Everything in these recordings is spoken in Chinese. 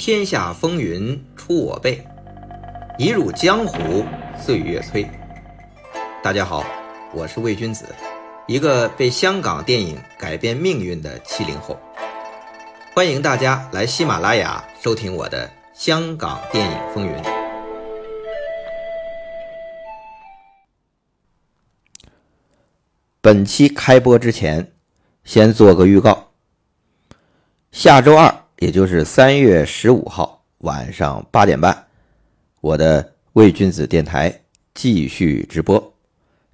天下风云出我辈，一入江湖岁月催。大家好，我是魏君子，一个被香港电影改变命运的七零后。欢迎大家来喜马拉雅收听我的《香港电影风云》。本期开播之前，先做个预告。下周二，也就是三月十五号晚上八点半，我的魏君子电台继续直播。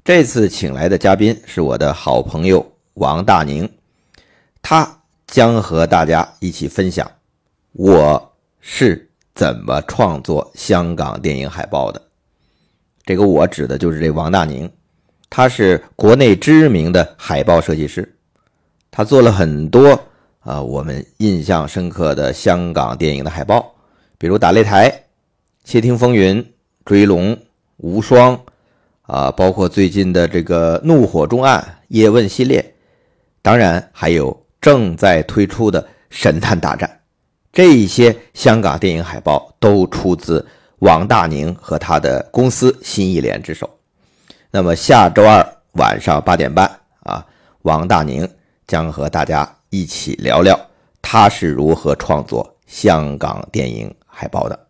这次请来的嘉宾是我的好朋友王大宁，他将和大家一起分享我是怎么创作香港电影海报的。这个我指的就是这王大宁。他是国内知名的海报设计师，他做了很多啊我们印象深刻的香港电影的海报，比如《打擂台》《窃听风云》《追龙》《无双》啊，包括最近的这个《怒火重案》《叶问》系列，当然还有正在推出的《神探大战》，这一些香港电影海报都出自王大宁和他的公司新艺联之手。那么下周二晚上八点半啊，王大宁将和大家一起聊聊他是如何创作香港电影海报的。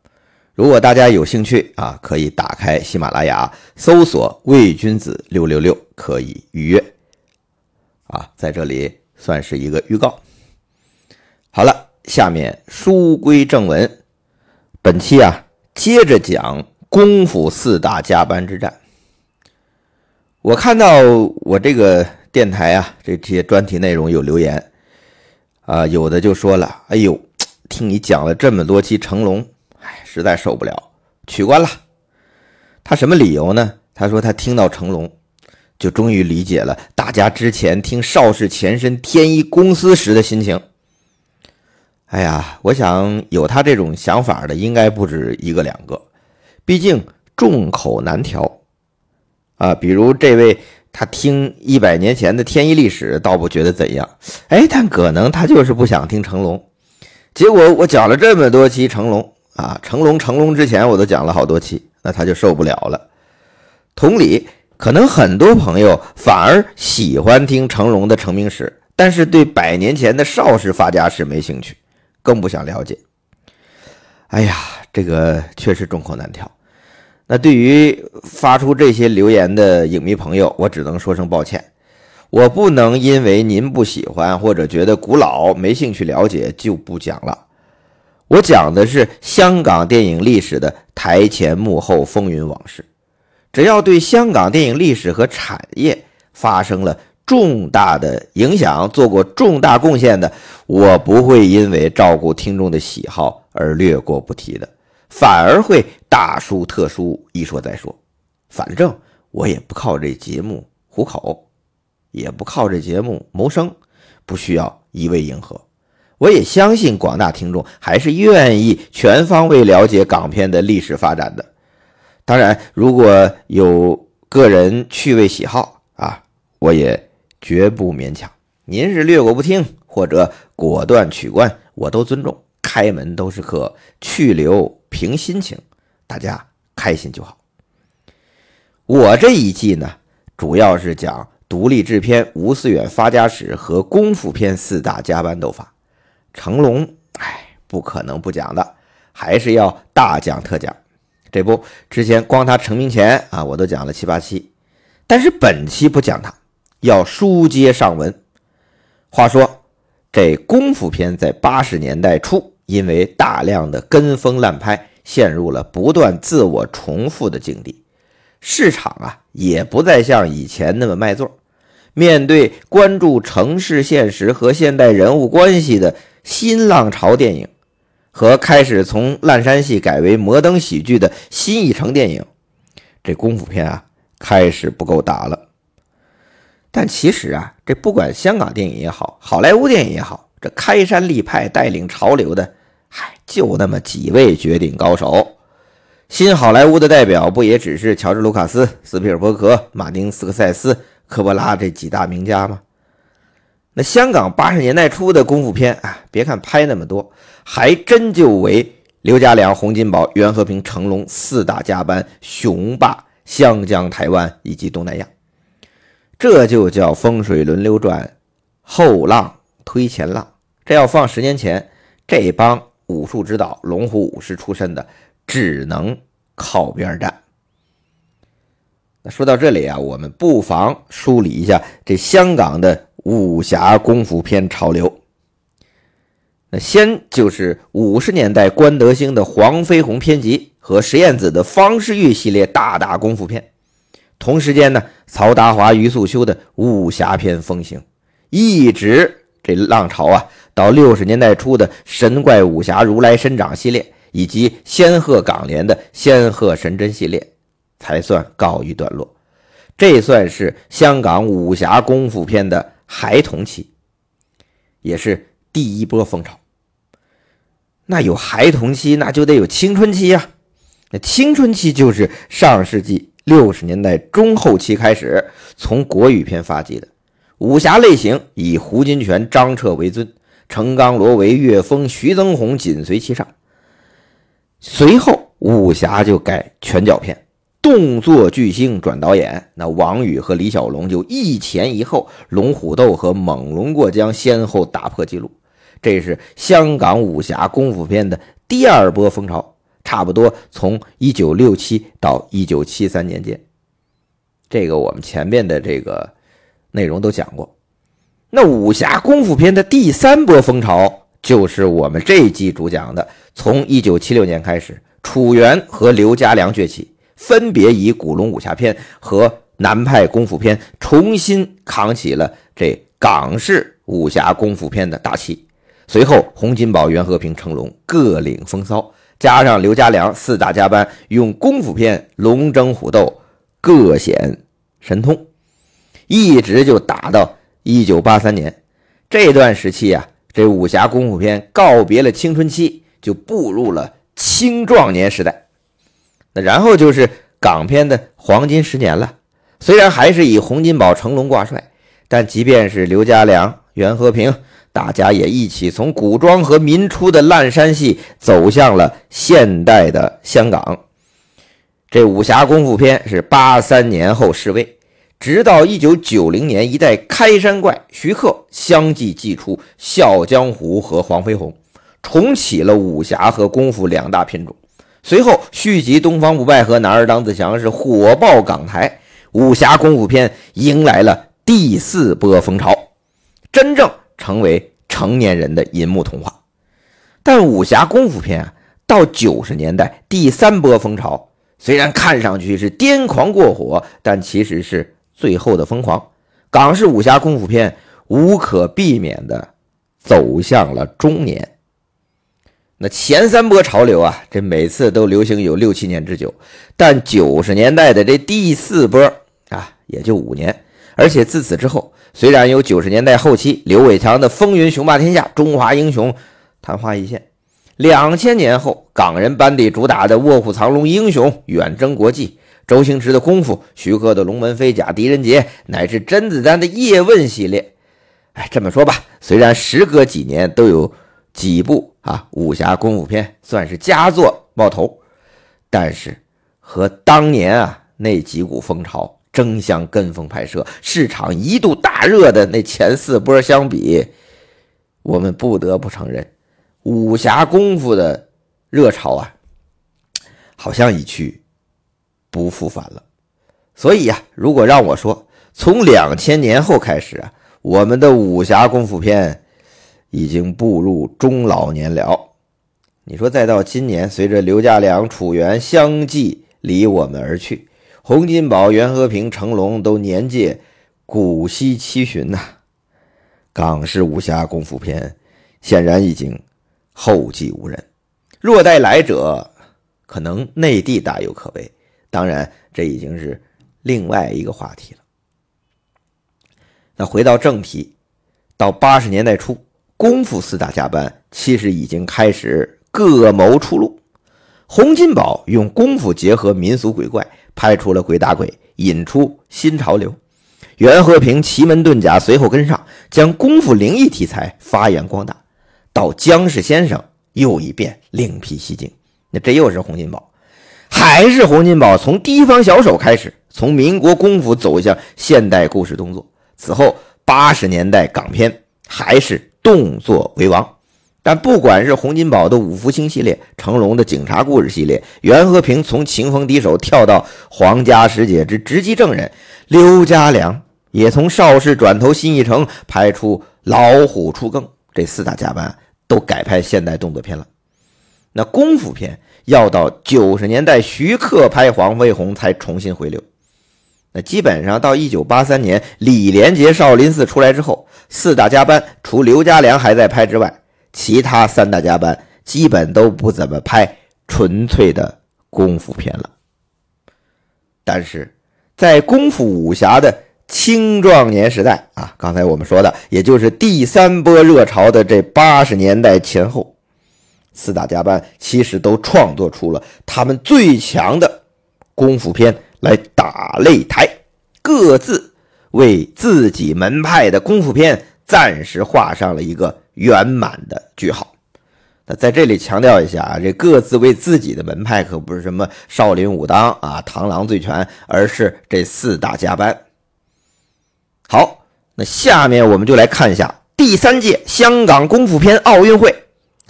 如果大家有兴趣啊，可以打开喜马拉雅搜索“魏君子六六六”，可以预约。啊，在这里算是一个预告。好了，下面书归正文，本期啊接着讲功夫四大加班之战。我看到我这个电台啊，这些专题内容有留言，啊，有的就说了：“哎呦，听你讲了这么多期成龙，哎，实在受不了，取关了。”他什么理由呢？他说他听到成龙，就终于理解了大家之前听邵氏前身天一公司时的心情。哎呀，我想有他这种想法的应该不止一个两个，毕竟众口难调。啊，比如这位，他听一百年前的天一历史，倒不觉得怎样。哎，但可能他就是不想听成龙。结果我讲了这么多期成龙啊，成龙成龙之前我都讲了好多期，那他就受不了了。同理，可能很多朋友反而喜欢听成龙的成名史，但是对百年前的邵氏发家史没兴趣，更不想了解。哎呀，这个确实众口难调。那对于发出这些留言的影迷朋友，我只能说声抱歉。我不能因为您不喜欢或者觉得古老没兴趣了解就不讲了。我讲的是香港电影历史的台前幕后风云往事。只要对香港电影历史和产业发生了重大的影响，做过重大贡献的，我不会因为照顾听众的喜好而略过不提的。反而会大书特书，一说再说。反正我也不靠这节目糊口，也不靠这节目谋生，不需要一味迎合。我也相信广大听众还是愿意全方位了解港片的历史发展的。当然，如果有个人趣味喜好啊，我也绝不勉强。您是略过不听，或者果断取关，我都尊重。开门都是客，去留凭心情，大家开心就好。我这一季呢，主要是讲独立制片吴思远发家史和功夫片四大加班斗法。成龙，哎，不可能不讲的，还是要大讲特讲。这不，之前光他成名前啊，我都讲了七八期，但是本期不讲他，要书接上文。话说，这功夫片在八十年代初。因为大量的跟风烂拍，陷入了不断自我重复的境地，市场啊也不再像以前那么卖座。面对关注城市现实和现代人物关系的新浪潮电影，和开始从烂山戏改为摩登喜剧的新一城电影，这功夫片啊开始不够打了。但其实啊，这不管香港电影也好，好莱坞电影也好，这开山立派带领潮流的。就那么几位绝顶高手，新好莱坞的代表不也只是乔治·卢卡斯、斯皮尔伯格、马丁·斯科塞斯、科波拉这几大名家吗？那香港八十年代初的功夫片啊，别看拍那么多，还真就为刘家良、洪金宝、袁和平、成龙四大家班雄霸湘江、台湾以及东南亚。这就叫风水轮流转，后浪推前浪。这要放十年前，这帮武术指导、龙虎武师出身的，只能靠边站。那说到这里啊，我们不妨梳理一下这香港的武侠功夫片潮流。那先就是五十年代关德兴的黄飞鸿片集和石燕子的方世玉系列大大功夫片。同时间呢，曹达华、余素秋的武侠片风行，一直这浪潮啊，到六十年代初的神怪武侠如来神掌系列，以及仙鹤港联的仙鹤神针系列，才算告一段落。这算是香港武侠功夫片的孩童期，也是第一波风潮。那有孩童期，那就得有青春期呀。那青春期就是上世纪。六十年代中后期开始，从国语片发迹的武侠类型以胡金铨、张彻为尊，程刚、罗维、岳峰、徐增宏紧随其上。随后武侠就改拳脚片，动作巨星转导演，那王宇和李小龙就一前一后，龙虎斗和猛龙过江先后打破纪录，这是香港武侠功夫片的第二波风潮。差不多从一九六七到一九七三年间，这个我们前面的这个内容都讲过。那武侠功夫片的第三波风潮，就是我们这一季主讲的。从一九七六年开始，楚原和刘家良崛起，分别以古龙武侠片和南派功夫片重新扛起了这港式武侠功夫片的大旗。随后，洪金宝、袁和平、成龙各领风骚。加上刘家良四大家班用功夫片龙争虎斗，各显神通，一直就打到一九八三年这段时期啊，这武侠功夫片告别了青春期，就步入了青壮年时代。那然后就是港片的黄金十年了。虽然还是以洪金宝、成龙挂帅，但即便是刘家良、袁和平。大家也一起从古装和民初的烂山戏走向了现代的香港。这武侠功夫片是八三年后示威，直到一九九零年一代开山怪徐克相继祭出《笑江湖》和《黄飞鸿》，重启了武侠和功夫两大品种。随后续集《东方不败》和《男儿当自强》是火爆港台，武侠功夫片迎来了第四波风潮，真正。成为成年人的银幕童话，但武侠功夫片啊，到九十年代第三波风潮，虽然看上去是癫狂过火，但其实是最后的疯狂。港式武侠功夫片无可避免的走向了中年。那前三波潮流啊，这每次都流行有六七年之久，但九十年代的这第四波啊，也就五年，而且自此之后。虽然有九十年代后期刘伟强的《风云雄霸天下》《中华英雄》昙花一现，两千年后港人班底主打的《卧虎藏龙》《英雄》远征国际，周星驰的功夫，徐克的龙门飞甲、狄仁杰，乃至甄子丹的叶问系列。哎，这么说吧，虽然时隔几年都有几部啊武侠功夫片算是佳作冒头，但是和当年啊那几股风潮。争相跟风拍摄，市场一度大热的那前四波相比，我们不得不承认，武侠功夫的热潮啊，好像已去不复返了。所以呀，如果让我说，从两千年后开始啊，我们的武侠功夫片已经步入中老年了。你说，再到今年，随着刘家良、楚原相继离我们而去。洪金宝、袁和平、成龙都年届古稀七旬呐，港式武侠功夫片显然已经后继无人。若待来者，可能内地大有可为。当然，这已经是另外一个话题了。那回到正题，到八十年代初，功夫四大家班其实已经开始各谋出路。洪金宝用功夫结合民俗鬼怪。拍出了鬼打鬼，引出新潮流。袁和平奇门遁甲随后跟上，将功夫灵异题材发扬光大。到姜氏先生又一遍另辟蹊径。那这又是洪金宝，还是洪金宝从地方小手开始，从民国功夫走向现代故事动作。此后八十年代港片还是动作为王。但不管是洪金宝的五福星系列，成龙的警察故事系列，袁和平从情逢敌手跳到皇家师姐之直击证人，刘家良也从邵氏转投新艺城拍出老虎出更，这四大家班都改拍现代动作片了。那功夫片要到九十年代徐克拍黄飞鸿才重新回流。那基本上到一九八三年李连杰少林寺出来之后，四大家班除刘家良还在拍之外。其他三大家班基本都不怎么拍纯粹的功夫片了，但是在功夫武侠的青壮年时代啊，刚才我们说的，也就是第三波热潮的这八十年代前后，四大家班其实都创作出了他们最强的功夫片来打擂台，各自为自己门派的功夫片暂时画上了一个。圆满的句号。那在这里强调一下啊，这各自为自己的门派可不是什么少林、武当啊、螳螂醉拳，而是这四大家班。好，那下面我们就来看一下第三届香港功夫片奥运会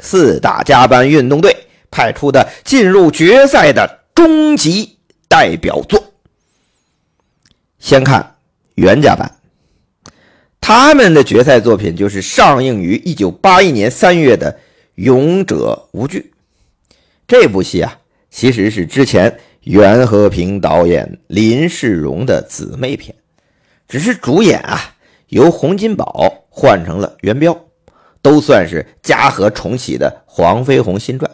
四大加班运动队派出的进入决赛的终极代表作。先看袁家班。他们的决赛作品就是上映于一九八一年三月的《勇者无惧》这部戏啊，其实是之前袁和平导演林世荣的姊妹片，只是主演啊由洪金宝换成了袁彪，都算是嘉禾重启的黄飞鸿新传。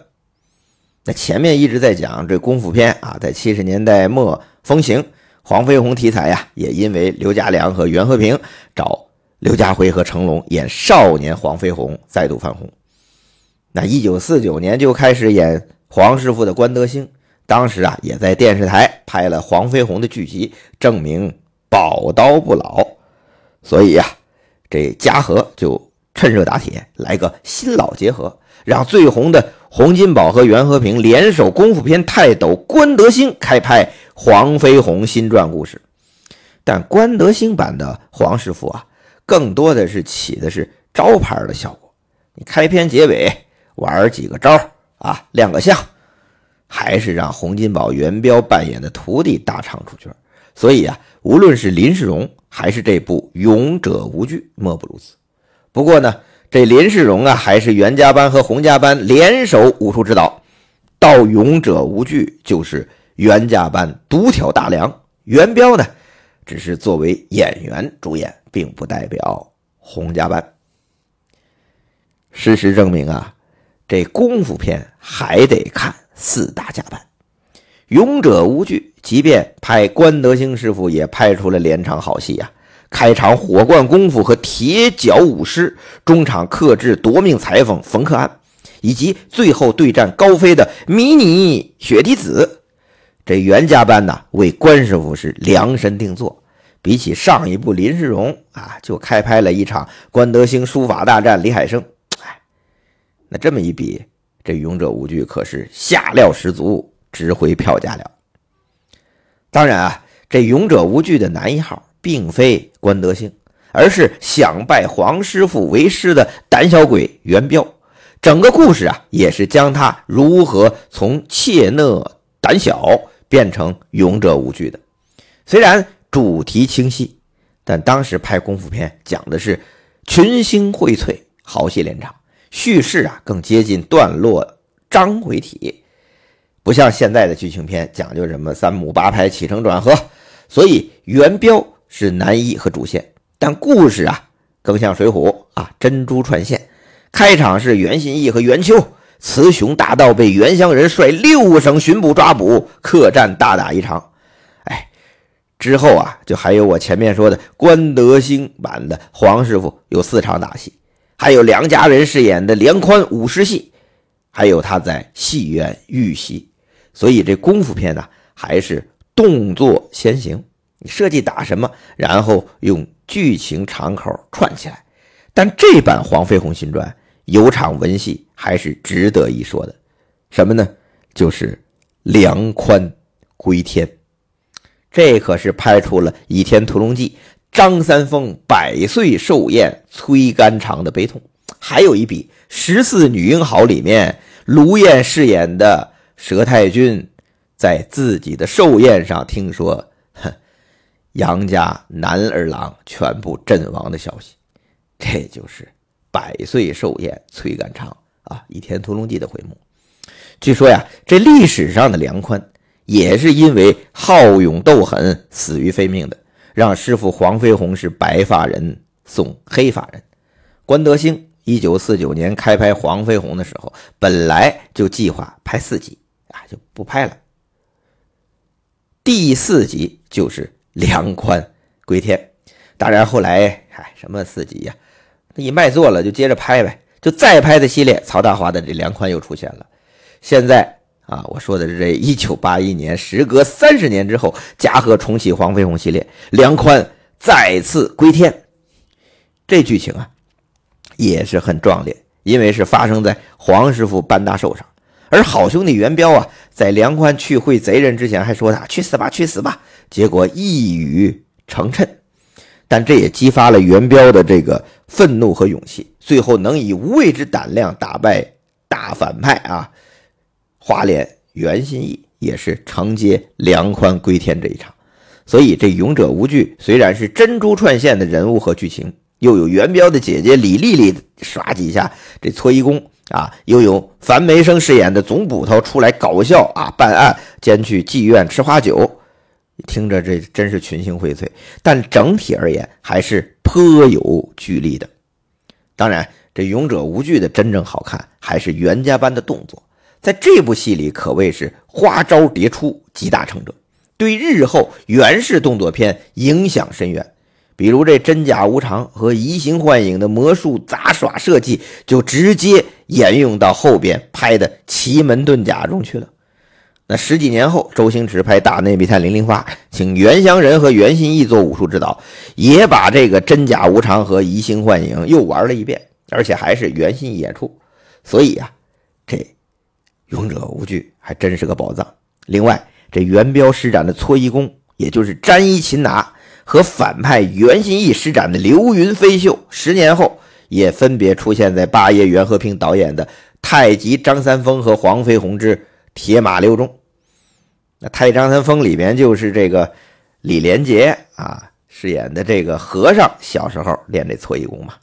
那前面一直在讲这功夫片啊，在七十年代末风行，黄飞鸿题材呀，也因为刘家良和袁和平找。刘家辉和成龙演少年黄飞鸿再度翻红。那一九四九年就开始演黄师傅的关德兴，当时啊也在电视台拍了黄飞鸿的剧集，证明宝刀不老。所以呀，这嘉禾就趁热打铁，来个新老结合，让最红的洪金宝和袁和平联手功夫片泰斗关德兴开拍黄飞鸿新传故事。但关德兴版的黄师傅啊。更多的是起的是招牌的效果，你开篇结尾玩几个招啊，亮个相，还是让洪金宝、元彪扮演的徒弟大唱出圈。所以啊，无论是林世荣还是这部《勇者无惧》，莫不如此。不过呢，这林世荣啊，还是袁家班和洪家班联手武术指导，到《勇者无惧》就是袁家班独挑大梁，袁彪呢，只是作为演员主演。并不代表洪家班。事实证明啊，这功夫片还得看四大家班。勇者无惧，即便拍关德兴师傅，也拍出了连场好戏呀。开场火罐功夫和铁脚舞狮，中场克制夺命裁缝冯克安，以及最后对战高飞的迷你雪滴子。这袁家班呢，为关师傅是量身定做。比起上一部林世荣啊，就开拍了一场关德兴书法大战李海生，哎，那这么一比，这勇者无惧可是下料十足，值回票价了。当然啊，这勇者无惧的男一号并非关德兴，而是想拜黄师傅为师的胆小鬼袁彪。整个故事啊，也是将他如何从怯懦胆小变成勇者无惧的。虽然。主题清晰，但当时拍功夫片讲的是群星荟萃、豪戏连场，叙事啊更接近段落章回体，不像现在的剧情片讲究什么三幕八拍、起承转合。所以元彪是男一和主线，但故事啊更像水浒啊珍珠串线。开场是袁信义和袁秋，雌雄大盗被袁湘仁率六省巡捕抓捕，客栈大打一场。哎之后啊，就还有我前面说的关德兴版的黄师傅有四场打戏，还有梁家人饰演的梁宽武士戏，还有他在戏院遇袭，所以这功夫片呢还是动作先行，你设计打什么，然后用剧情场口串起来。但这版《黄飞鸿新传》有场文戏还是值得一说的。什么呢？就是梁宽归天。这可是拍出了《倚天屠龙记》张三丰百岁寿宴催肝肠的悲痛。还有一笔《十四女英豪》里面，卢燕饰演的佘太君，在自己的寿宴上听说，杨家男儿郎全部阵亡的消息。这就是百岁寿宴催肝肠啊，《倚天屠龙记》的回目。据说呀，这历史上的梁宽也是因为好勇斗狠死于非命的，让师傅黄飞鸿是白发人送黑发人。关德兴一九四九年开拍《黄飞鸿》的时候，本来就计划拍四集啊，就不拍了。第四集就是梁宽归天，当然后来嗨，什么四集呀？那一卖座了就接着拍呗，就再拍的系列，曹大华的这梁宽又出现了。现在啊，我说的是这一九八一年，时隔三十年之后，嘉禾重启黄飞鸿系列，梁宽再次归天。这剧情啊，也是很壮烈，因为是发生在黄师傅办大寿上。而好兄弟元彪啊，在梁宽去会贼人之前，还说他去死吧，去死吧。结果一语成谶，但这也激发了元彪的这个愤怒和勇气，最后能以无畏之胆量打败大反派啊。花脸袁心义也是承接梁宽归天这一场，所以这勇者无惧虽然是珍珠串线的人物和剧情，又有元彪的姐姐李丽丽耍几下这搓衣功啊，又有樊梅生饰演的总捕头出来搞笑啊办案兼去妓院吃花酒，听着这真是群星荟萃，但整体而言还是颇有剧力的。当然，这勇者无惧的真正好看还是袁家班的动作。在这部戏里可谓是花招迭出，集大成者，对日后袁氏动作片影响深远。比如这真假无常和移形换影的魔术杂耍设计，就直接沿用到后边拍的奇门遁甲中去了。那十几年后，周星驰拍《大内密探零零发》，请袁湘仁和袁心义做武术指导，也把这个真假无常和移形换影又玩了一遍，而且还是袁心义演出。所以呀，这。勇者无惧还真是个宝藏。另外，这元彪施展的搓衣功，也就是沾衣擒拿，和反派袁心义施展的流云飞袖，十年后也分别出现在八爷袁和平导演的《太极张三丰和黄飞鸿之铁马六》中。那《太极张三丰》里边就是这个李连杰啊饰演的这个和尚，小时候练这搓衣功嘛。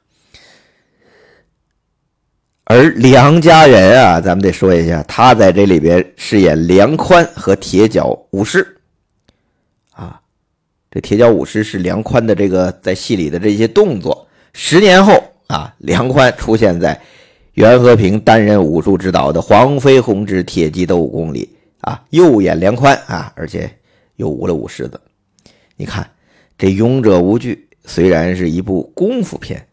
而梁家人啊，咱们得说一下，他在这里边饰演梁宽和铁脚武士啊。这铁脚武士是梁宽的这个在戏里的这些动作。十年后啊，梁宽出现在袁和平担任武术指导的《黄飞鸿之铁鸡斗武功》里啊，右眼梁宽啊，而且又舞了舞狮子。你看，这《勇者无惧》虽然是一部功夫片。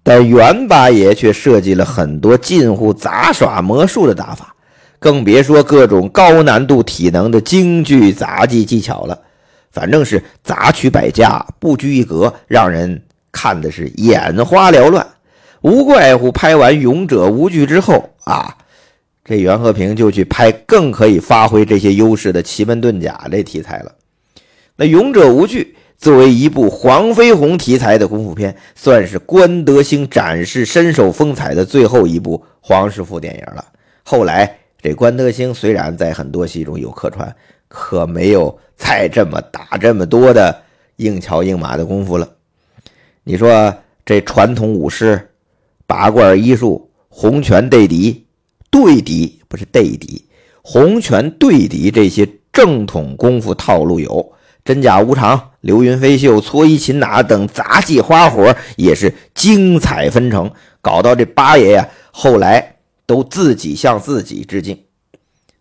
但袁八爷却设计了很多近乎杂耍魔术的打法，更别说各种高难度体能的京剧杂技技巧了。反正是杂曲百家，不拘一格，让人看的是眼花缭乱。无怪乎拍完《勇者无惧》之后啊，这袁和平就去拍更可以发挥这些优势的奇门遁甲这题材了。那《勇者无惧》。作为一部黄飞鸿题材的功夫片，算是关德兴展示身手风采的最后一部黄师傅电影了。后来，这关德兴虽然在很多戏中有客串，可没有再这么打这么多的硬桥硬马的功夫了。你说这传统武师、拔罐医术、洪拳对敌、对敌不是对敌，洪拳对敌这些正统功夫套路有。真假无常、流云飞袖、搓衣擒拿等杂技花活也是精彩纷呈，搞到这八爷呀，后来都自己向自己致敬。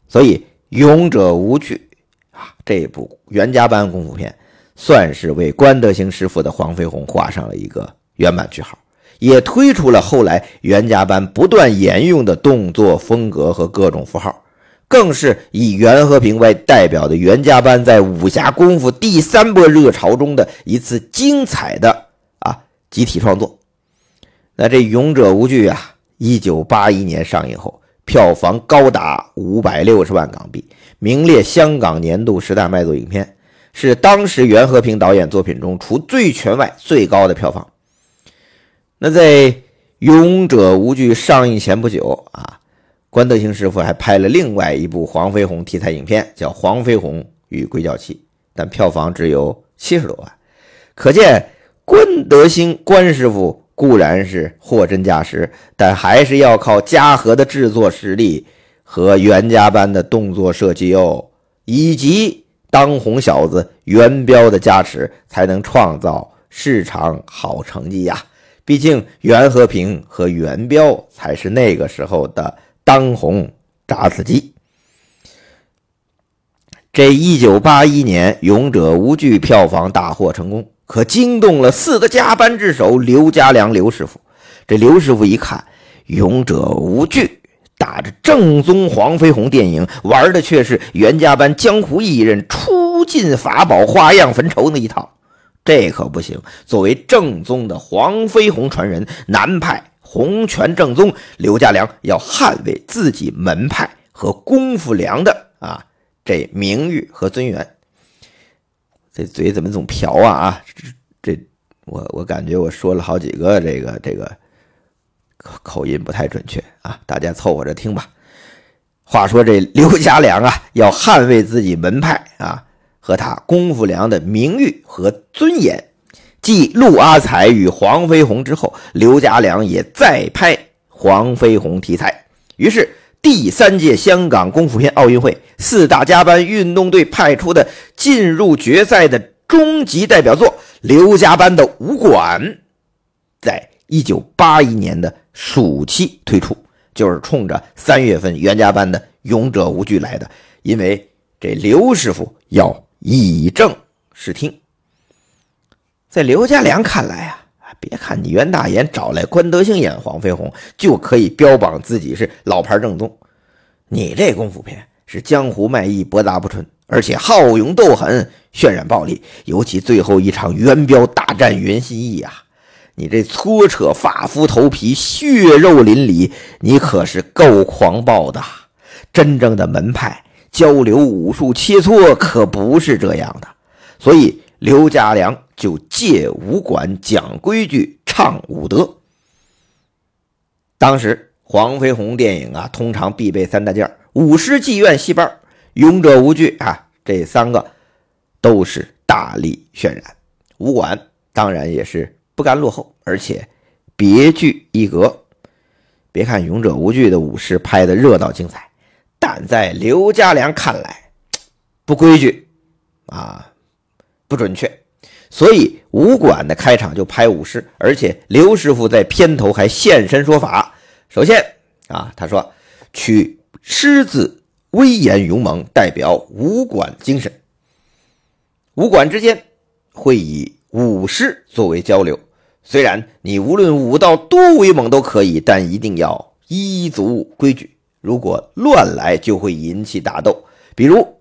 所以《勇者无惧》啊，这部袁家班功夫片，算是为关德兴师傅的黄飞鸿画上了一个圆满句号，也推出了后来袁家班不断沿用的动作风格和各种符号。更是以袁和平为代表的袁家班在武侠功夫第三波热潮中的一次精彩的啊集体创作。那这勇者无惧啊，一九八一年上映后，票房高达五百六十万港币，名列香港年度十大卖座影片，是当时袁和平导演作品中除《醉拳》外最高的票房。那在《勇者无惧》上映前不久啊，关德兴师傅还拍了另外一部黄飞鸿题材影片，叫《黄飞鸿与鬼脚七》，但票房只有七十多万，可见关德兴关师傅固然是货真价实，但还是要靠嘉禾的制作实力和袁家班的动作设计哦，以及当红小子袁彪的加持，才能创造市场好成绩呀。毕竟袁和平和袁彪才是那个时候的当红炸子鸡。这一九八一年《勇者无惧》票房大获成功，可惊动了四个加班之首刘家良刘师傅。这刘师傅一看，《勇者无惧》打着正宗黄飞鸿电影，玩的却是袁家班江湖艺人出尽法宝、花样焚愁那一套。这可不行！作为正宗的黄飞鸿传人，南派洪拳正宗，刘家良要捍卫自己门派和功夫良的啊这名誉和尊严。这嘴怎么总瓢啊啊！这这我我感觉我说了好几个这个这个口音不太准确啊，大家凑合着听吧。话说这刘家良啊，要捍卫自己门派啊。和他功夫良的名誉和尊严，继陆阿才与黄飞鸿之后，刘家良也再拍黄飞鸿题材。于是，第三届香港功夫片奥运会四大家班运动队派出的进入决赛的终极代表作——刘家班的武馆，在一九八一年的暑期推出，就是冲着三月份袁家班的勇者无惧来的。因为这刘师傅要。以正视听，在刘家良看来啊，别看你袁大爷找来关德兴演黄飞鸿，就可以标榜自己是老牌正宗。你这功夫片是江湖卖艺，博大不纯，而且好勇斗狠，渲染暴力。尤其最后一场袁彪大战袁心义啊，你这搓扯发肤头皮，血肉淋漓，你可是够狂暴的。真正的门派。交流武术切磋可不是这样的，所以刘家良就借武馆讲规矩、唱武德。当时黄飞鸿电影啊，通常必备三大件：武师妓院戏班、勇者无惧啊，这三个都是大力渲染。武馆当然也是不甘落后，而且别具一格。别看勇者无惧的武士拍的热闹精彩。但在刘家良看来，不规矩啊，不准确，所以武馆的开场就拍武师，而且刘师傅在片头还现身说法。首先啊，他说取狮子威严勇猛，代表武馆精神。武馆之间会以武师作为交流，虽然你无论武道多威猛都可以，但一定要依足规矩。如果乱来，就会引起打斗。比如，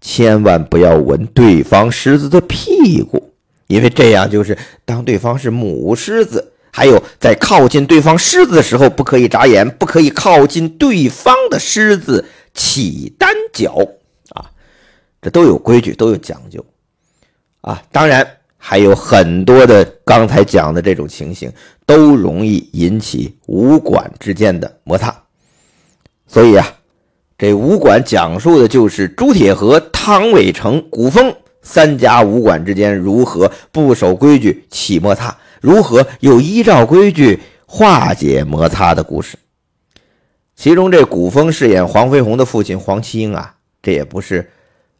千万不要闻对方狮子的屁股，因为这样就是当对方是母狮子。还有，在靠近对方狮子的时候，不可以眨眼，不可以靠近对方的狮子起单脚啊，这都有规矩，都有讲究啊。当然，还有很多的刚才讲的这种情形，都容易引起武馆之间的摩擦。所以啊，这武馆讲述的就是朱铁和、汤伟成、古风三家武馆之间如何不守规矩起摩擦，如何又依照规矩化解摩擦的故事。其中这古风饰演黄飞鸿的父亲黄七英啊，这也不是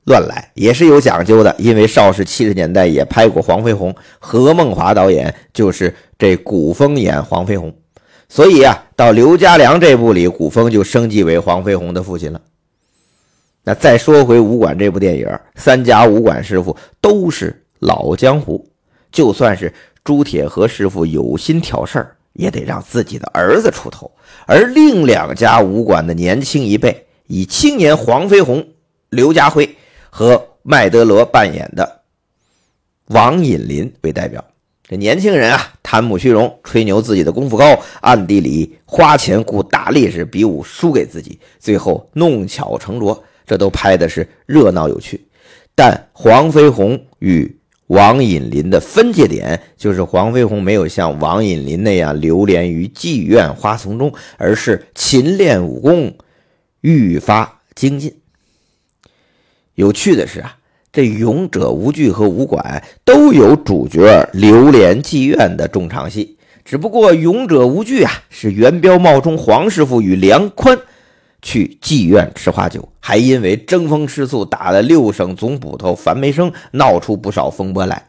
乱来，也是有讲究的。因为邵氏七十年代也拍过黄飞鸿，何梦华导演就是这古风演黄飞鸿。所以啊，到刘家良这部里，古风就升级为黄飞鸿的父亲了。那再说回武馆这部电影，三家武馆师傅都是老江湖，就算是朱铁和师傅有心挑事儿，也得让自己的儿子出头。而另两家武馆的年轻一辈，以青年黄飞鸿刘家辉和麦德罗扮演的王隐林为代表。这年轻人啊，贪慕虚荣，吹牛自己的功夫高，暗地里花钱雇大力士比武输给自己，最后弄巧成拙，这都拍的是热闹有趣。但黄飞鸿与王隐林的分界点，就是黄飞鸿没有像王隐林那样流连于妓院花丛中，而是勤练武功，愈发精进。有趣的是啊。这勇者无惧和武馆都有主角流连妓院的重场戏，只不过勇者无惧啊是元彪冒充黄师傅与梁宽去妓院吃花酒，还因为争风吃醋打了六省总捕头樊梅生，闹出不少风波来。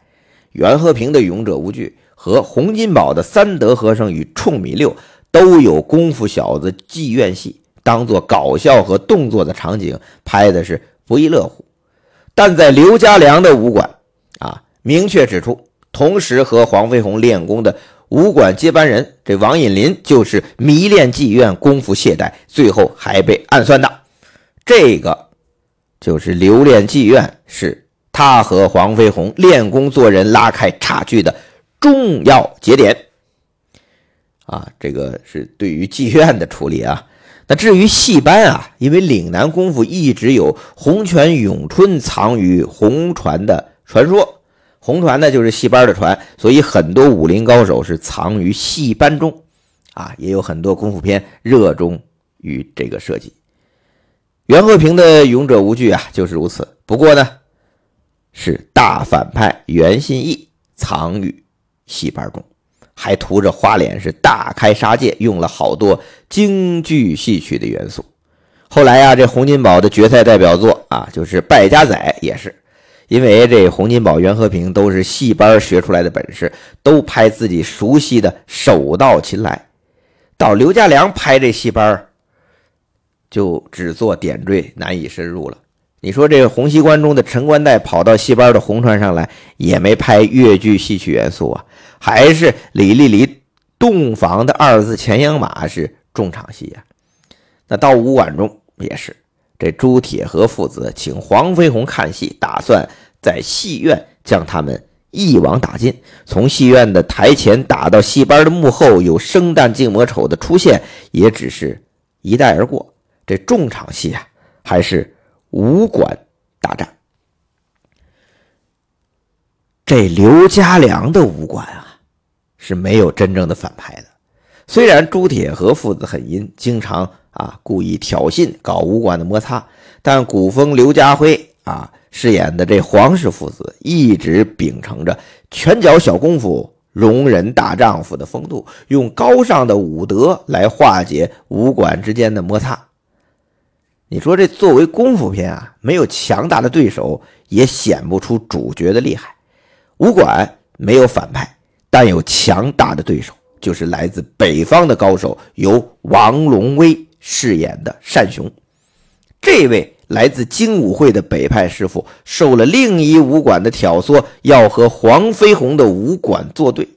袁和平的勇者无惧和洪金宝的三德和尚与冲米六都有功夫小子妓院戏，当做搞笑和动作的场景拍的是不亦乐乎。但在刘家良的武馆啊，明确指出，同时和黄飞鸿练功的武馆接班人这王隐林就是迷恋妓院，功夫懈怠，最后还被暗算的。这个就是留恋妓院，是他和黄飞鸿练功做人拉开差距的重要节点。啊，这个是对于妓院的处理啊。那至于戏班啊，因为岭南功夫一直有洪拳咏春藏于红船的传说，红船呢就是戏班的船，所以很多武林高手是藏于戏班中，啊，也有很多功夫片热衷于这个设计。袁和平的勇者无惧啊，就是如此。不过呢，是大反派袁信义藏于戏班中。还涂着花脸，是大开杀戒，用了好多京剧戏曲的元素。后来呀，这洪金宝的决赛代表作啊，就是《败家仔》，也是因为这洪金宝、袁和平都是戏班学出来的本事，都拍自己熟悉的手到擒来。到刘家良拍这戏班，就只做点缀，难以深入了。你说这个洪熙官中的陈官带跑到戏班的红船上来，也没拍越剧戏曲元素啊。还是李丽丽洞房的二字前羊马是重场戏呀。那到武馆中也是，这朱铁和父子请黄飞鸿看戏，打算在戏院将他们一网打尽。从戏院的台前打到戏班的幕后，有生旦净末丑的出现，也只是一带而过。这重场戏啊，还是武馆大战。这刘家良的武馆啊。是没有真正的反派的。虽然朱铁和父子很阴，经常啊故意挑衅，搞武馆的摩擦，但古风刘家辉啊饰演的这黄氏父子一直秉承着拳脚小功夫、容人大丈夫的风度，用高尚的武德来化解武馆之间的摩擦。你说这作为功夫片啊，没有强大的对手，也显不出主角的厉害。武馆没有反派。但有强大的对手，就是来自北方的高手，由王龙威饰演的单雄。这位来自精武会的北派师傅，受了另一武馆的挑唆，要和黄飞鸿的武馆作对，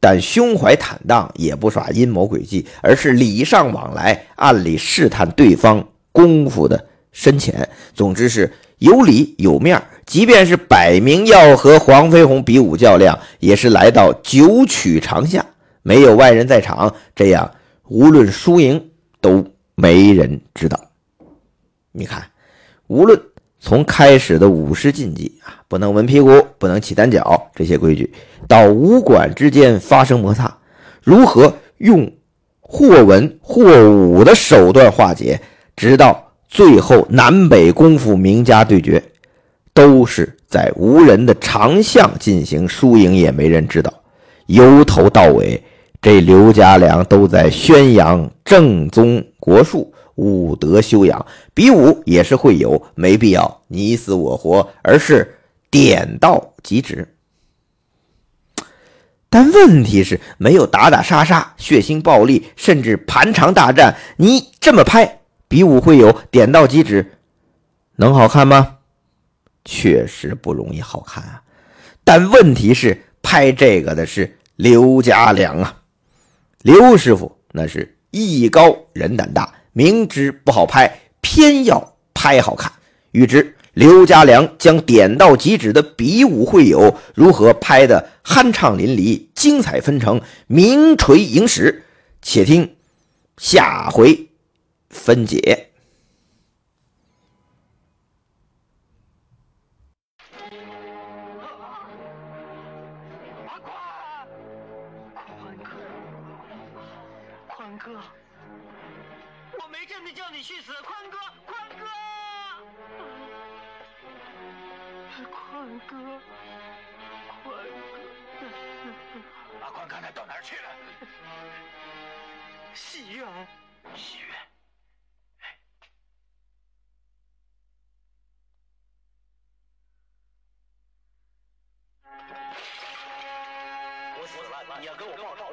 但胸怀坦荡，也不耍阴谋诡计，而是礼尚往来，暗里试探对方功夫的深浅。总之是有理有面即便是摆明要和黄飞鸿比武较量，也是来到九曲长下，没有外人在场，这样无论输赢都没人知道。你看，无论从开始的武师禁忌啊，不能闻屁股，不能起单脚这些规矩，到武馆之间发生摩擦，如何用或文或武的手段化解，直到最后南北功夫名家对决。都是在无人的长巷进行，输赢也没人知道。由头到尾，这刘家良都在宣扬正宗国术，武德修养。比武也是会有，没必要你死我活，而是点到即止。但问题是，没有打打杀杀、血腥暴力，甚至盘肠大战。你这么拍，比武会友点到即止，能好看吗？确实不容易好看啊，但问题是拍这个的是刘家良啊，刘师傅那是艺高人胆大，明知不好拍，偏要拍好看。欲知刘家良将点到即止的比武会友如何拍得酣畅淋漓、精彩纷呈，名垂影史。且听下回分解。宽哥，宽哥，我没真的叫你去死，宽哥，宽哥，宽哥，宽哥，阿宽刚才到哪儿去了？戏院，戏院。我死了，你要跟我报仇。